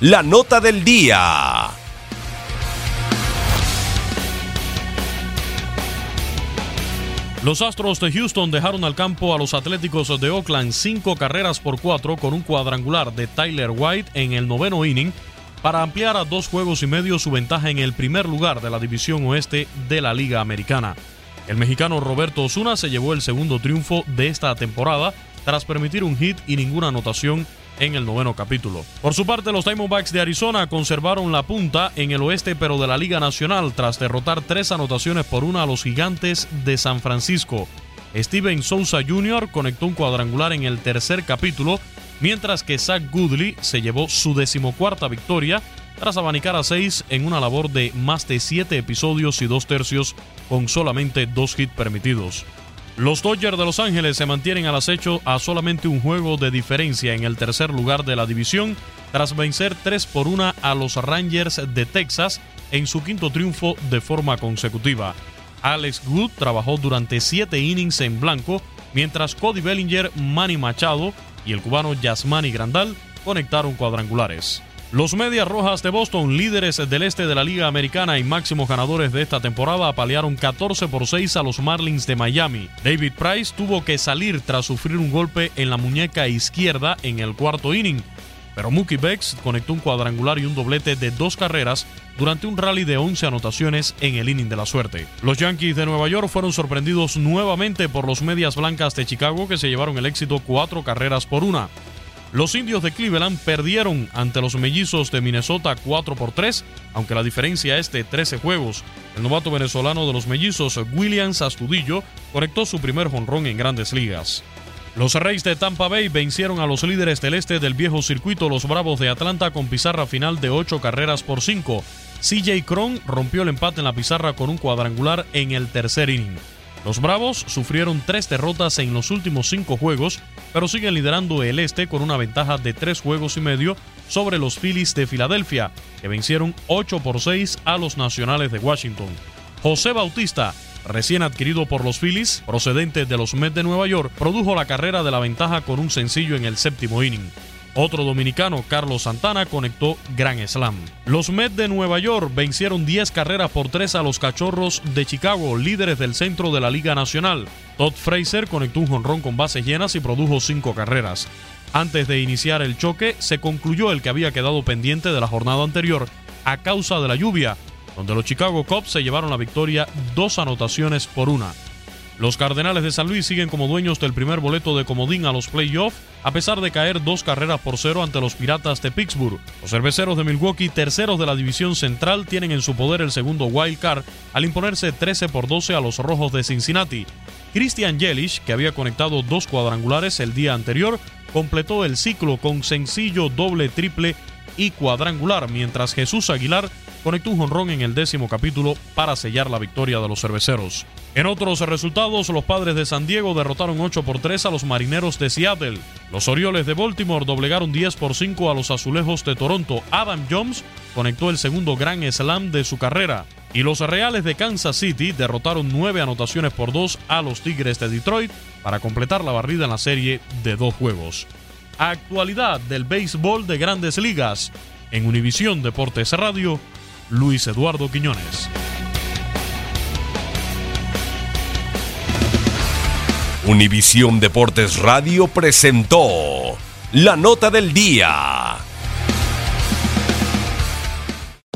la nota del día. Los Astros de Houston dejaron al campo a los Atléticos de Oakland cinco carreras por cuatro con un cuadrangular de Tyler White en el noveno inning para ampliar a dos juegos y medio su ventaja en el primer lugar de la división oeste de la Liga Americana. El mexicano Roberto Osuna se llevó el segundo triunfo de esta temporada tras permitir un hit y ninguna anotación en el noveno capítulo. Por su parte, los Diamondbacks de Arizona conservaron la punta en el oeste pero de la Liga Nacional tras derrotar tres anotaciones por una a los gigantes de San Francisco. Steven Souza Jr. conectó un cuadrangular en el tercer capítulo, mientras que Zach Goodley se llevó su decimocuarta victoria tras abanicar a seis en una labor de más de siete episodios y dos tercios con solamente dos hits permitidos. Los Dodgers de Los Ángeles se mantienen al acecho a solamente un juego de diferencia en el tercer lugar de la división tras vencer 3 por 1 a los Rangers de Texas en su quinto triunfo de forma consecutiva. Alex Wood trabajó durante 7 innings en blanco, mientras Cody Bellinger, Manny Machado y el cubano Yasmani Grandal conectaron cuadrangulares. Los Medias Rojas de Boston, líderes del este de la Liga Americana y máximos ganadores de esta temporada, apalearon 14 por 6 a los Marlins de Miami. David Price tuvo que salir tras sufrir un golpe en la muñeca izquierda en el cuarto inning, pero Mookie Becks conectó un cuadrangular y un doblete de dos carreras durante un rally de 11 anotaciones en el inning de la suerte. Los Yankees de Nueva York fueron sorprendidos nuevamente por los Medias Blancas de Chicago que se llevaron el éxito cuatro carreras por una. Los indios de Cleveland perdieron ante los mellizos de Minnesota 4 por 3, aunque la diferencia es de 13 juegos. El novato venezolano de los mellizos, Williams Astudillo, conectó su primer jonrón en grandes ligas. Los Reyes de Tampa Bay vencieron a los líderes del este del viejo circuito, los Bravos de Atlanta, con pizarra final de 8 carreras por 5. CJ Cron rompió el empate en la pizarra con un cuadrangular en el tercer inning. Los Bravos sufrieron tres derrotas en los últimos cinco juegos, pero siguen liderando el este con una ventaja de tres juegos y medio sobre los Phillies de Filadelfia, que vencieron 8 por 6 a los Nacionales de Washington. José Bautista, recién adquirido por los Phillies, procedente de los Mets de Nueva York, produjo la carrera de la ventaja con un sencillo en el séptimo inning. Otro dominicano, Carlos Santana, conectó Gran Slam. Los Mets de Nueva York vencieron 10 carreras por 3 a los Cachorros de Chicago, líderes del centro de la Liga Nacional. Todd Fraser conectó un jonrón con bases llenas y produjo 5 carreras. Antes de iniciar el choque, se concluyó el que había quedado pendiente de la jornada anterior a causa de la lluvia, donde los Chicago Cubs se llevaron la victoria dos anotaciones por una. Los Cardenales de San Luis siguen como dueños del primer boleto de comodín a los playoffs, a pesar de caer dos carreras por cero ante los Piratas de Pittsburgh. Los cerveceros de Milwaukee, terceros de la división central, tienen en su poder el segundo wild card al imponerse 13 por 12 a los Rojos de Cincinnati. Christian Yelich, que había conectado dos cuadrangulares el día anterior, completó el ciclo con sencillo doble, triple y cuadrangular, mientras Jesús Aguilar conectó un jonrón en el décimo capítulo para sellar la victoria de los cerveceros. En otros resultados, los padres de San Diego derrotaron 8 por 3 a los marineros de Seattle. Los Orioles de Baltimore doblegaron 10 por 5 a los azulejos de Toronto. Adam Jones conectó el segundo gran slam de su carrera. Y los Reales de Kansas City derrotaron 9 anotaciones por 2 a los Tigres de Detroit para completar la barrida en la serie de dos juegos. Actualidad del béisbol de grandes ligas. En Univisión Deportes Radio, Luis Eduardo Quiñones. Univisión Deportes Radio presentó la nota del día.